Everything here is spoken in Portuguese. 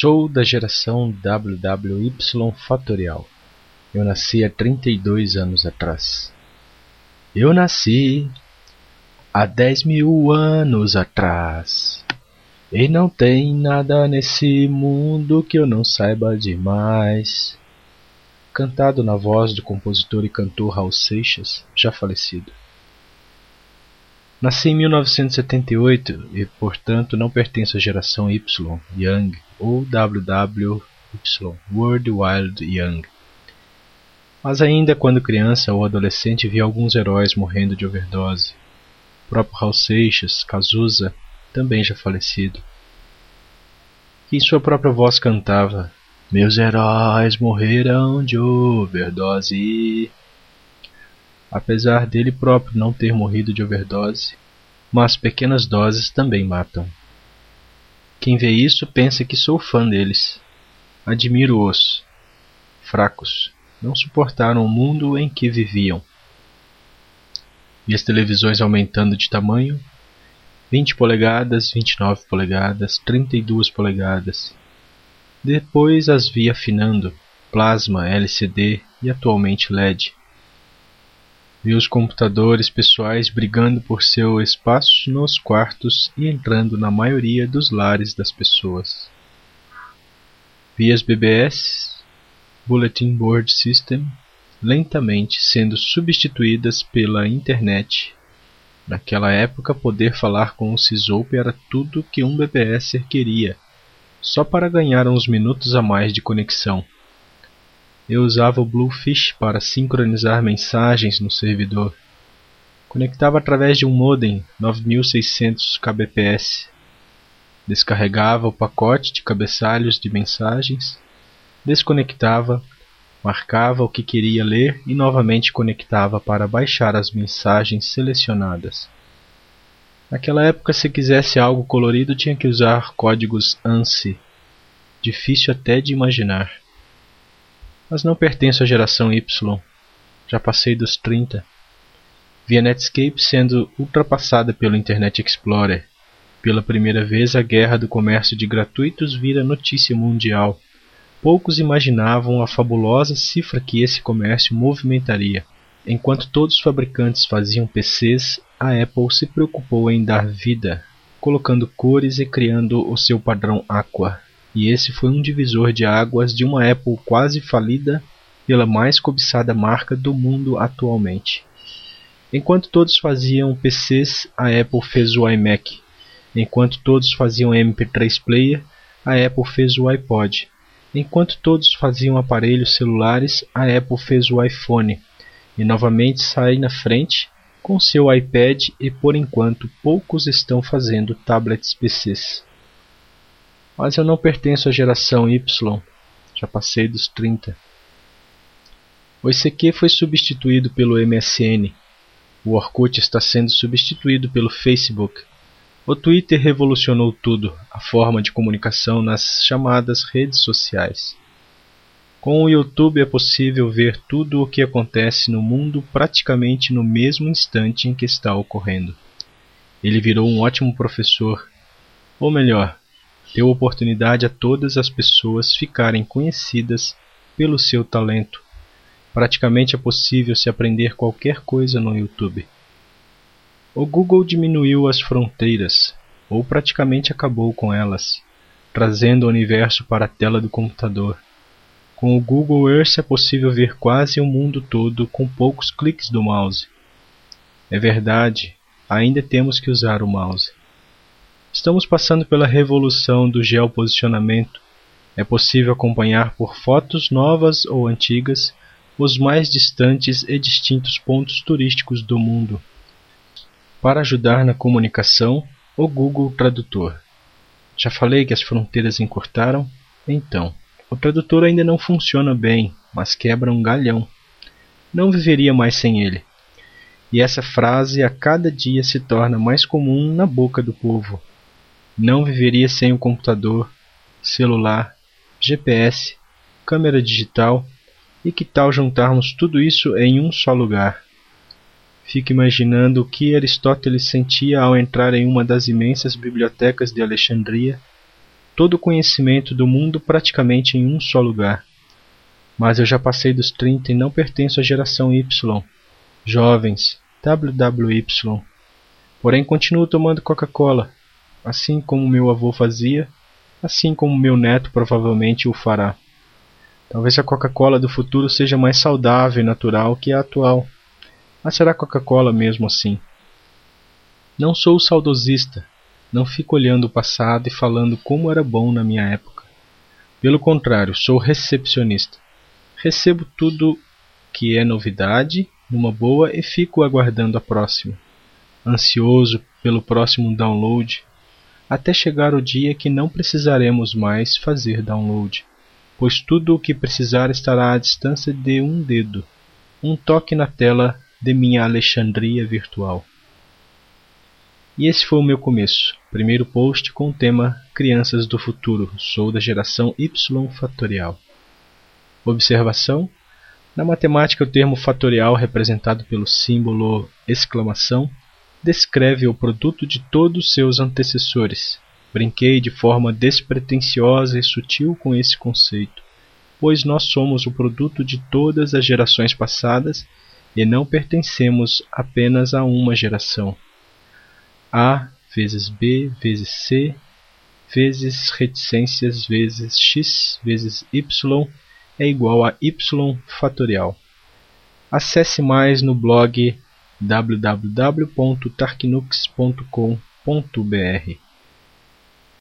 Sou da geração WWY Fatorial. Eu nasci há 32 anos atrás. Eu nasci há 10 mil anos atrás. E não tem nada nesse mundo que eu não saiba demais. Cantado na voz do compositor e cantor Raul Seixas, já falecido. Nasci em 1978 e, portanto, não pertenço à geração Y, Young, ou WWY, World Wild Young. Mas ainda quando criança ou adolescente vi alguns heróis morrendo de overdose. O próprio Raul Seixas, Cazuza, também já falecido. Que em sua própria voz cantava: Meus heróis morreram de overdose apesar dele próprio não ter morrido de overdose, mas pequenas doses também matam. Quem vê isso pensa que sou fã deles. Admiro-os. Fracos, não suportaram o mundo em que viviam. Vi as televisões aumentando de tamanho, 20 polegadas, 29 polegadas, 32 polegadas. Depois as vi afinando, plasma, LCD e atualmente LED. Os computadores pessoais brigando por seu espaço nos quartos e entrando na maioria dos lares das pessoas. Vi as BBS, Bulletin Board System, lentamente sendo substituídas pela internet. Naquela época, poder falar com o Sysoup era tudo que um BBS queria, só para ganhar uns minutos a mais de conexão. Eu usava o Bluefish para sincronizar mensagens no servidor. Conectava através de um modem 9600 kbps. Descarregava o pacote de cabeçalhos de mensagens, desconectava, marcava o que queria ler e novamente conectava para baixar as mensagens selecionadas. Naquela época, se quisesse algo colorido, tinha que usar códigos ANSI, difícil até de imaginar mas não pertenço à geração Y. Já passei dos 30. Vi a Netscape sendo ultrapassada pelo Internet Explorer. Pela primeira vez, a guerra do comércio de gratuitos vira notícia mundial. Poucos imaginavam a fabulosa cifra que esse comércio movimentaria. Enquanto todos os fabricantes faziam PCs, a Apple se preocupou em dar vida, colocando cores e criando o seu padrão Aqua, e esse foi um divisor de águas de uma Apple quase falida pela mais cobiçada marca do mundo atualmente. Enquanto todos faziam PCs, a Apple fez o iMac. Enquanto todos faziam MP3 player, a Apple fez o iPod. Enquanto todos faziam aparelhos celulares, a Apple fez o iPhone. E novamente sai na frente com seu iPad e por enquanto poucos estão fazendo tablets PCs. Mas eu não pertenço à geração Y, já passei dos 30. O ICQ foi substituído pelo MSN. O Orkut está sendo substituído pelo Facebook. O Twitter revolucionou tudo, a forma de comunicação nas chamadas redes sociais. Com o YouTube é possível ver tudo o que acontece no mundo praticamente no mesmo instante em que está ocorrendo. Ele virou um ótimo professor, ou melhor, deu oportunidade a todas as pessoas ficarem conhecidas pelo seu talento. Praticamente é possível se aprender qualquer coisa no YouTube. O Google diminuiu as fronteiras, ou praticamente acabou com elas, trazendo o universo para a tela do computador. Com o Google Earth é possível ver quase o mundo todo com poucos cliques do mouse. É verdade, ainda temos que usar o mouse. Estamos passando pela revolução do geoposicionamento. É possível acompanhar por fotos novas ou antigas os mais distantes e distintos pontos turísticos do mundo. Para ajudar na comunicação, o Google Tradutor. Já falei que as fronteiras encurtaram? Então, o tradutor ainda não funciona bem, mas quebra um galhão. Não viveria mais sem ele. E essa frase a cada dia se torna mais comum na boca do povo. Não viveria sem o computador, celular, GPS, câmera digital e que tal juntarmos tudo isso em um só lugar? Fique imaginando o que Aristóteles sentia ao entrar em uma das imensas bibliotecas de Alexandria. todo o conhecimento do mundo praticamente em um só lugar. Mas eu já passei dos 30 e não pertenço à geração Y. Jovens, WWY. Porém continuo tomando Coca-Cola, assim como meu avô fazia, assim como meu neto provavelmente o fará. Talvez a Coca-Cola do futuro seja mais saudável e natural que a atual. Mas será Coca-Cola mesmo assim? Não sou saudosista, não fico olhando o passado e falando como era bom na minha época. Pelo contrário, sou recepcionista. Recebo tudo que é novidade, numa boa, e fico aguardando a próxima. Ansioso pelo próximo download, até chegar o dia que não precisaremos mais fazer download, pois tudo o que precisar estará à distância de um dedo, um toque na tela de minha Alexandria virtual. E esse foi o meu começo. Primeiro post com o tema Crianças do Futuro. Sou da geração Y fatorial. Observação: Na matemática, o termo fatorial, representado pelo símbolo exclamação, descreve o produto de todos seus antecessores. Brinquei de forma despretensiosa e sutil com esse conceito, pois nós somos o produto de todas as gerações passadas e não pertencemos apenas a uma geração. A vezes B vezes C vezes reticências vezes x vezes y é igual a y fatorial. Acesse mais no blog www.tarkinux.com.br.